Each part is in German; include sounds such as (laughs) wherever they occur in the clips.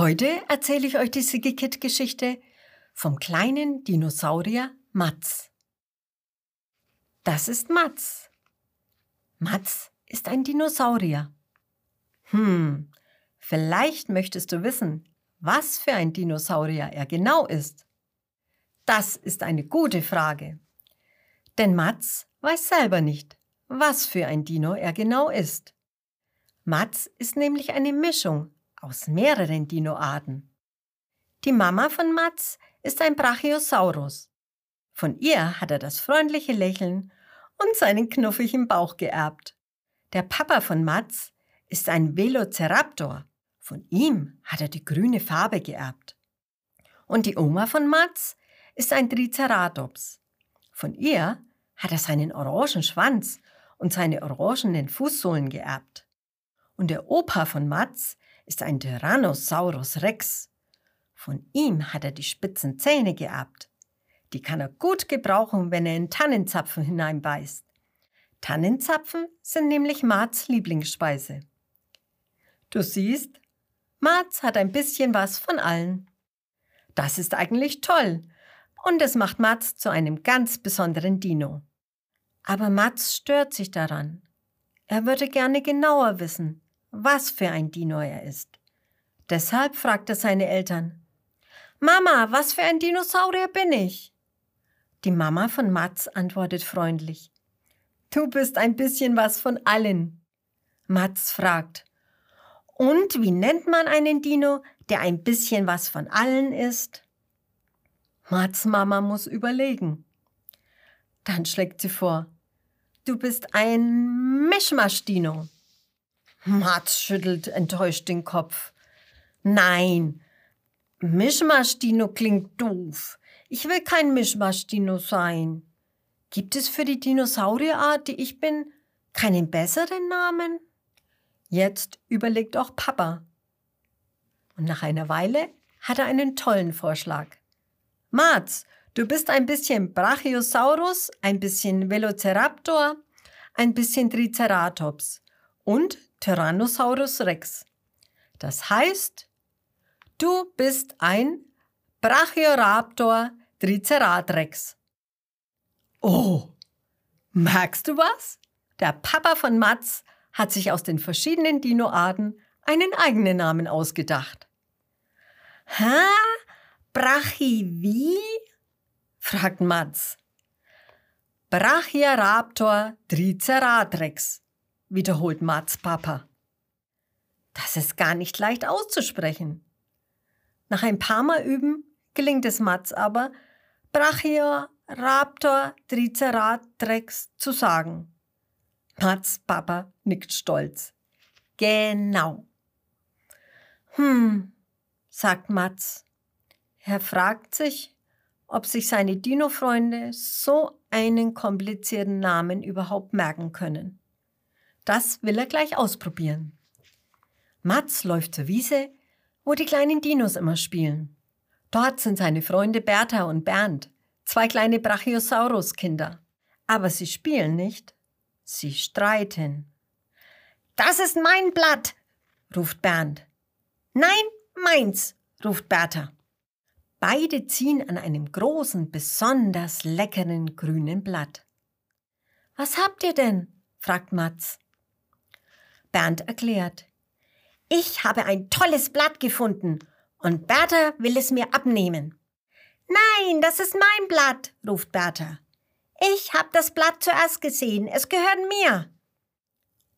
Heute erzähle ich euch die Sigikit-Geschichte vom kleinen Dinosaurier Mats. Das ist Mats. Mats ist ein Dinosaurier. Hm, vielleicht möchtest du wissen, was für ein Dinosaurier er genau ist. Das ist eine gute Frage. Denn Mats weiß selber nicht, was für ein Dino er genau ist. Mats ist nämlich eine Mischung aus mehreren Dinoarten. Die Mama von Mats ist ein Brachiosaurus. Von ihr hat er das freundliche Lächeln und seinen knuffigen Bauch geerbt. Der Papa von Mats ist ein Velociraptor. Von ihm hat er die grüne Farbe geerbt. Und die Oma von Mats ist ein Triceratops. Von ihr hat er seinen orangen Schwanz und seine orangenen Fußsohlen geerbt. Und der Opa von Mats ist ein Tyrannosaurus Rex. Von ihm hat er die spitzen Zähne geerbt. Die kann er gut gebrauchen, wenn er in Tannenzapfen hineinbeißt. Tannenzapfen sind nämlich Mats Lieblingsspeise. Du siehst, Mats hat ein bisschen was von allen. Das ist eigentlich toll und es macht Mats zu einem ganz besonderen Dino. Aber Mats stört sich daran. Er würde gerne genauer wissen, was für ein Dino er ist. Deshalb fragt er seine Eltern. Mama, was für ein Dinosaurier bin ich? Die Mama von Mats antwortet freundlich. Du bist ein bisschen was von allen. Mats fragt. Und wie nennt man einen Dino, der ein bisschen was von allen ist? Mats Mama muss überlegen. Dann schlägt sie vor. Du bist ein Mischmasch-Dino. Mats schüttelt enttäuscht den Kopf. Nein, Mischmasch-Dino klingt doof. Ich will kein Mischmasch-Dino sein. Gibt es für die Dinosaurierart, die ich bin, keinen besseren Namen? Jetzt überlegt auch Papa. Und nach einer Weile hat er einen tollen Vorschlag. Mats, du bist ein bisschen Brachiosaurus, ein bisschen Velociraptor, ein bisschen Triceratops und Tyrannosaurus Rex. Das heißt, du bist ein Brachioraptor Triceratrex. Oh, merkst du was? Der Papa von Mats hat sich aus den verschiedenen Dinoarten einen eigenen Namen ausgedacht. Hä? Brachi wie? fragt Mats. Brachioraptor triceratrex, wiederholt Mats Papa. Das ist gar nicht leicht auszusprechen. Nach ein paar Mal üben gelingt es Mats aber, Brachioraptor triceratrex zu sagen. Mats Papa nickt stolz. Genau. Hm, sagt Mats. Er fragt sich, ob sich seine Dino-Freunde so einen komplizierten Namen überhaupt merken können. Das will er gleich ausprobieren. Mats läuft zur Wiese, wo die kleinen Dinos immer spielen. Dort sind seine Freunde Bertha und Bernd, zwei kleine Brachiosaurus-Kinder. Aber sie spielen nicht, sie streiten. Das ist mein Blatt, ruft Bernd. Nein, meins, ruft Bertha. Beide ziehen an einem großen, besonders leckeren grünen Blatt. Was habt ihr denn? fragt Mats. Bernd erklärt. Ich habe ein tolles Blatt gefunden und Bertha will es mir abnehmen. Nein, das ist mein Blatt, ruft Bertha. Ich habe das Blatt zuerst gesehen, es gehört mir.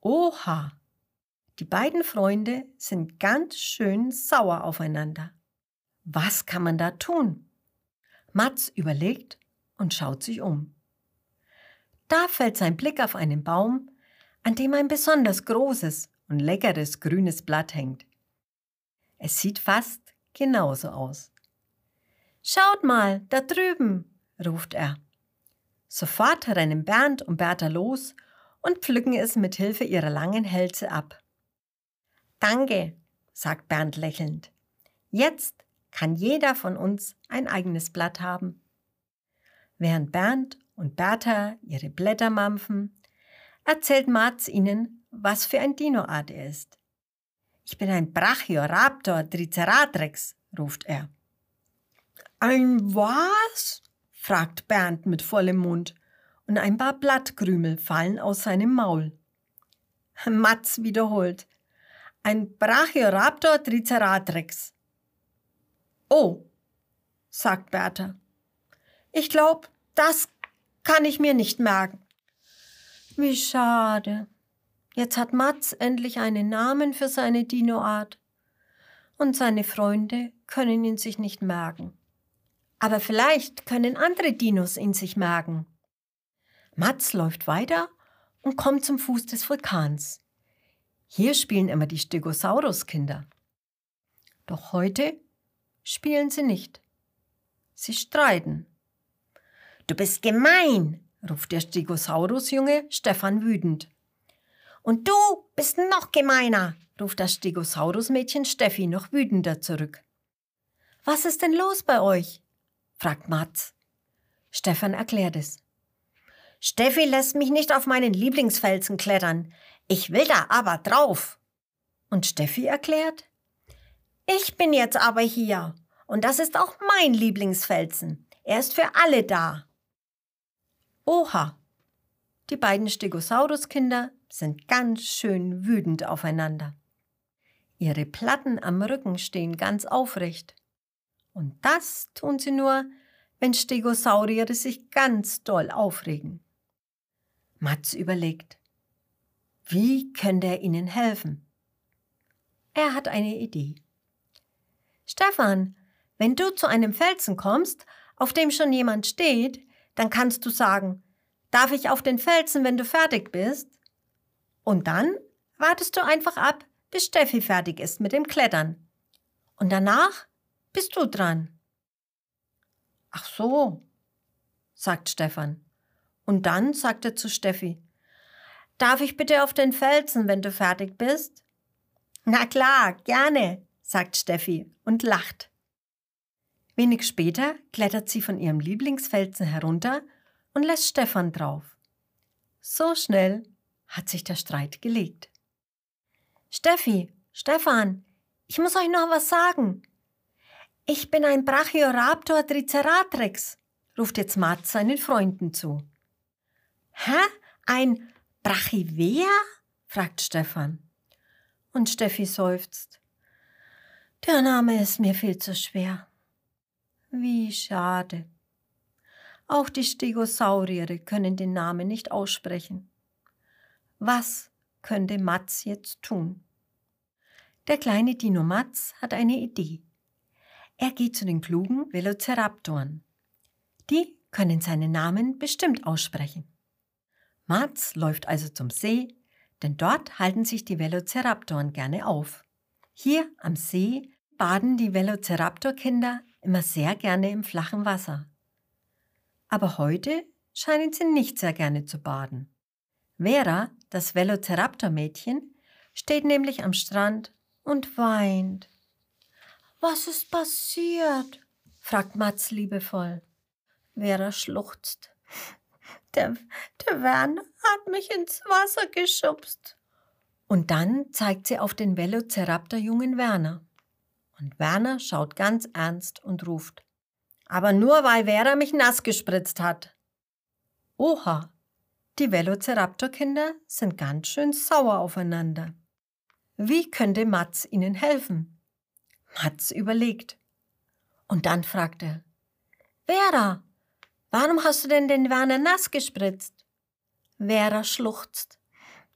Oha. Die beiden Freunde sind ganz schön sauer aufeinander. Was kann man da tun? Mats überlegt und schaut sich um. Da fällt sein Blick auf einen Baum, an dem ein besonders großes und leckeres grünes Blatt hängt. Es sieht fast genauso aus. Schaut mal, da drüben, ruft er. Sofort rennen Bernd und Bertha los und pflücken es mit Hilfe ihrer langen Hälse ab. Danke, sagt Bernd lächelnd. Jetzt kann jeder von uns ein eigenes Blatt haben. Während Bernd und Bertha ihre Blätter mampfen, erzählt Mats ihnen, was für ein Dinoart er ist. Ich bin ein Brachioraptor Triceratrex, ruft er. Ein was? fragt Bernd mit vollem Mund, und ein paar Blattkrümel fallen aus seinem Maul. Matz wiederholt. Ein Brachioraptor Triceratrex. Oh, sagt Bertha. Ich glaube, das kann ich mir nicht merken. Wie schade. Jetzt hat Matz endlich einen Namen für seine Dinoart. Und seine Freunde können ihn sich nicht merken. Aber vielleicht können andere Dinos ihn sich merken. Matz läuft weiter und kommt zum Fuß des Vulkans. Hier spielen immer die Stegosaurus-Kinder. Doch heute spielen sie nicht. Sie streiten. Du bist gemein, ruft der Stegosaurus-Junge Stefan wütend. Und du bist noch gemeiner, ruft das Stegosaurus-Mädchen Steffi noch wütender zurück. Was ist denn los bei euch? fragt Mats. Stefan erklärt es. Steffi lässt mich nicht auf meinen Lieblingsfelsen klettern. Ich will da aber drauf. Und Steffi erklärt, ich bin jetzt aber hier. Und das ist auch mein Lieblingsfelsen. Er ist für alle da. Oha! Die beiden Stegosaurus-Kinder sind ganz schön wütend aufeinander. Ihre Platten am Rücken stehen ganz aufrecht. Und das tun sie nur, wenn Stegosaurier sich ganz doll aufregen. Mats überlegt, wie könnte er ihnen helfen? Er hat eine Idee. Stefan, wenn du zu einem Felsen kommst, auf dem schon jemand steht, dann kannst du sagen, darf ich auf den Felsen, wenn du fertig bist? Und dann wartest du einfach ab, bis Steffi fertig ist mit dem Klettern. Und danach bist du dran. Ach so, sagt Stefan. Und dann sagt er zu Steffi, Darf ich bitte auf den Felsen, wenn du fertig bist? Na klar, gerne, sagt Steffi und lacht. Wenig später klettert sie von ihrem Lieblingsfelsen herunter und lässt Stefan drauf. So schnell hat sich der Streit gelegt. Steffi, Stefan, ich muss euch noch was sagen. Ich bin ein Brachioraptor Triceratrex, ruft jetzt Mats seinen Freunden zu. Hä? Ein Brachiver? fragt Stefan. Und Steffi seufzt. Der Name ist mir viel zu schwer. Wie schade. Auch die Stegosaurier können den Namen nicht aussprechen. Was könnte Mats jetzt tun? Der kleine Dino Mats hat eine Idee. Er geht zu den klugen Velociraptoren. Die können seinen Namen bestimmt aussprechen. Mats läuft also zum See, denn dort halten sich die Velociraptoren gerne auf. Hier am See baden die Velociraptor-Kinder immer sehr gerne im flachen Wasser. Aber heute scheinen sie nicht sehr gerne zu baden. Vera, das Velociraptor-Mädchen, steht nämlich am Strand und weint. Was ist passiert? fragt Mats liebevoll. Vera schluchzt. Der, der Werner hat mich ins Wasser geschubst. Und dann zeigt sie auf den Velociraptor-Jungen Werner. Und Werner schaut ganz ernst und ruft. Aber nur weil Vera mich nass gespritzt hat. Oha, die Velociraptor-Kinder sind ganz schön sauer aufeinander. Wie könnte Mats ihnen helfen? Mats überlegt. Und dann fragt er, Vera, warum hast du denn den Werner nass gespritzt? Vera schluchzt.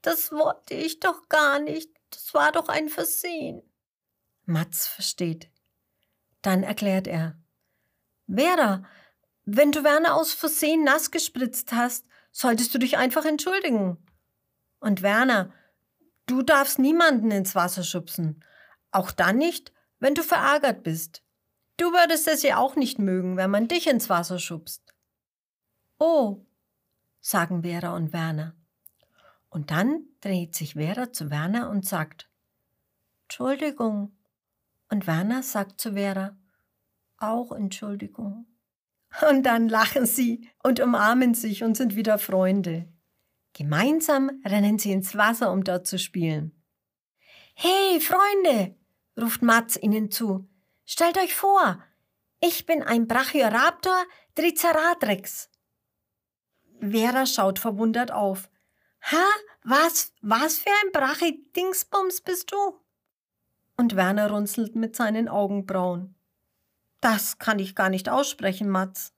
Das wollte ich doch gar nicht. Das war doch ein Versehen. Mats versteht. Dann erklärt er. Vera, wenn du Werner aus Versehen nass gespritzt hast, solltest du dich einfach entschuldigen. Und Werner, du darfst niemanden ins Wasser schubsen. Auch dann nicht, wenn du verärgert bist. Du würdest es ja auch nicht mögen, wenn man dich ins Wasser schubst. Oh, sagen Vera und Werner. Und dann dreht sich Vera zu Werner und sagt, Entschuldigung. Und Werner sagt zu Vera, auch Entschuldigung. (laughs) Und dann lachen sie und umarmen sich und sind wieder Freunde. Gemeinsam rennen sie ins Wasser, um dort zu spielen. Hey, Freunde, ruft Mats ihnen zu. Stellt euch vor, ich bin ein Brachioraptor Triceratops. Vera schaut verwundert auf. Ha, was, was für ein Brachi-Dingsbums bist du? Und Werner runzelt mit seinen Augenbrauen. Das kann ich gar nicht aussprechen, Mats.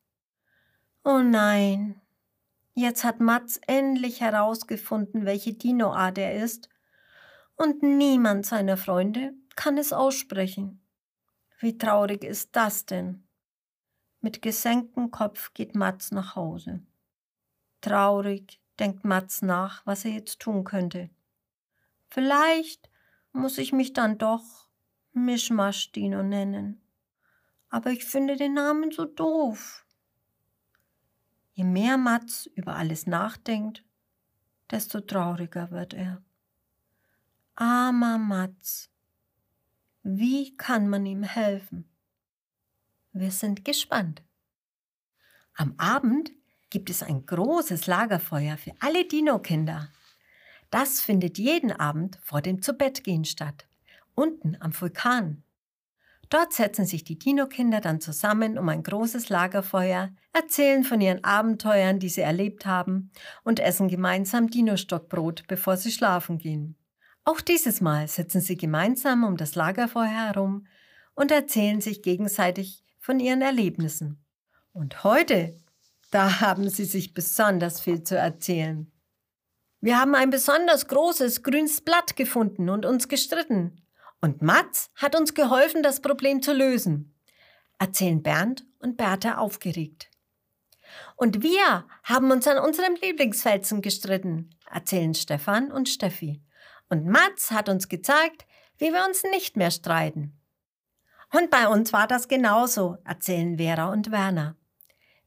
Oh nein. Jetzt hat Mats endlich herausgefunden, welche Dinoart er ist, und niemand seiner Freunde kann es aussprechen. Wie traurig ist das denn? Mit gesenktem Kopf geht Mats nach Hause. Traurig denkt Mats nach, was er jetzt tun könnte. Vielleicht muss ich mich dann doch Mischmasch-Dino nennen. Aber ich finde den Namen so doof. Je mehr Mats über alles nachdenkt, desto trauriger wird er. Armer Mats. Wie kann man ihm helfen? Wir sind gespannt. Am Abend gibt es ein großes Lagerfeuer für alle Dino-Kinder. Das findet jeden Abend vor dem Zubettgehen statt, unten am Vulkan. Dort setzen sich die Dino-Kinder dann zusammen um ein großes Lagerfeuer, erzählen von ihren Abenteuern, die sie erlebt haben, und essen gemeinsam Dino-Stockbrot, bevor sie schlafen gehen. Auch dieses Mal sitzen sie gemeinsam um das Lagerfeuer herum und erzählen sich gegenseitig von ihren Erlebnissen. Und heute da haben sie sich besonders viel zu erzählen. Wir haben ein besonders großes grünes Blatt gefunden und uns gestritten. Und Mats hat uns geholfen, das Problem zu lösen, erzählen Bernd und Bertha aufgeregt. Und wir haben uns an unserem Lieblingsfelsen gestritten, erzählen Stefan und Steffi. Und Mats hat uns gezeigt, wie wir uns nicht mehr streiten. Und bei uns war das genauso, erzählen Vera und Werner.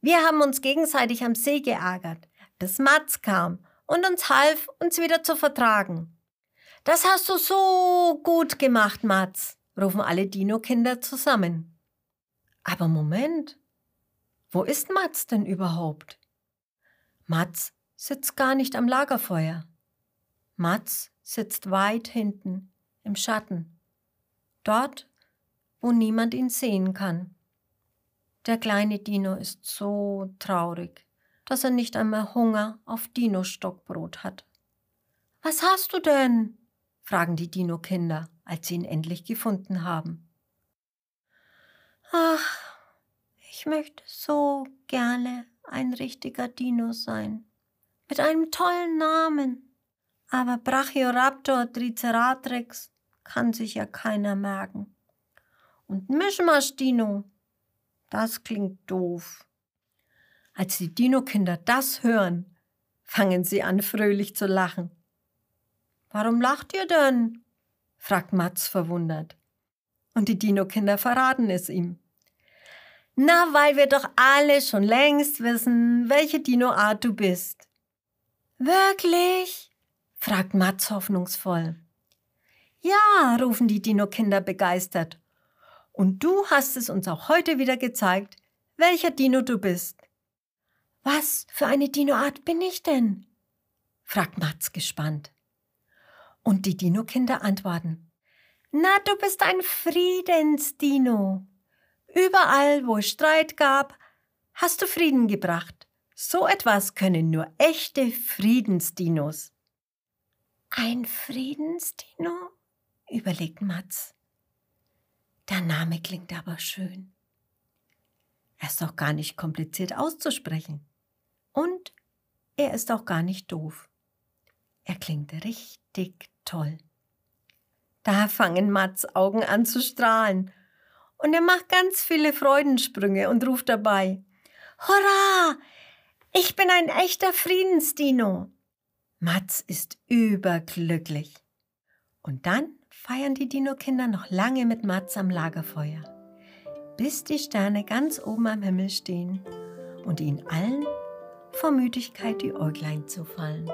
Wir haben uns gegenseitig am See geärgert, bis Mats kam und uns half, uns wieder zu vertragen. Das hast du so gut gemacht, Mats, rufen alle Dino-Kinder zusammen. Aber Moment, wo ist Mats denn überhaupt? Mats sitzt gar nicht am Lagerfeuer. Mats sitzt weit hinten im Schatten, dort, wo niemand ihn sehen kann. Der kleine Dino ist so traurig, dass er nicht einmal Hunger auf Dino-Stockbrot hat. Was hast du denn? fragen die Dino-Kinder, als sie ihn endlich gefunden haben. Ach, ich möchte so gerne ein richtiger Dino sein. Mit einem tollen Namen. Aber Brachioraptor Triceratops kann sich ja keiner merken. Und Mischmasch-Dino, das klingt doof. Als die Dino-Kinder das hören, fangen sie an, fröhlich zu lachen. Warum lacht ihr denn? fragt Mats verwundert. Und die Dino-Kinder verraten es ihm. Na, weil wir doch alle schon längst wissen, welche Dino-Art du bist. Wirklich? fragt Mats hoffnungsvoll. Ja, rufen die Dino-Kinder begeistert und du hast es uns auch heute wieder gezeigt, welcher Dino du bist. Was für eine Dinoart bin ich denn? fragt Mats gespannt. Und die Dino-Kinder antworten. Na, du bist ein Friedensdino. Überall, wo es Streit gab, hast du Frieden gebracht. So etwas können nur echte Friedensdinos. Ein Friedensdino? überlegt Mats. Der Name klingt aber schön. Er ist auch gar nicht kompliziert auszusprechen. Und er ist auch gar nicht doof. Er klingt richtig toll. Da fangen Mats Augen an zu strahlen. Und er macht ganz viele Freudensprünge und ruft dabei, Hurra! Ich bin ein echter Friedensdino. Mats ist überglücklich. Und dann feiern die Dino-Kinder noch lange mit Mats am Lagerfeuer, bis die Sterne ganz oben am Himmel stehen und ihnen allen vor Müdigkeit die Äuglein zufallen.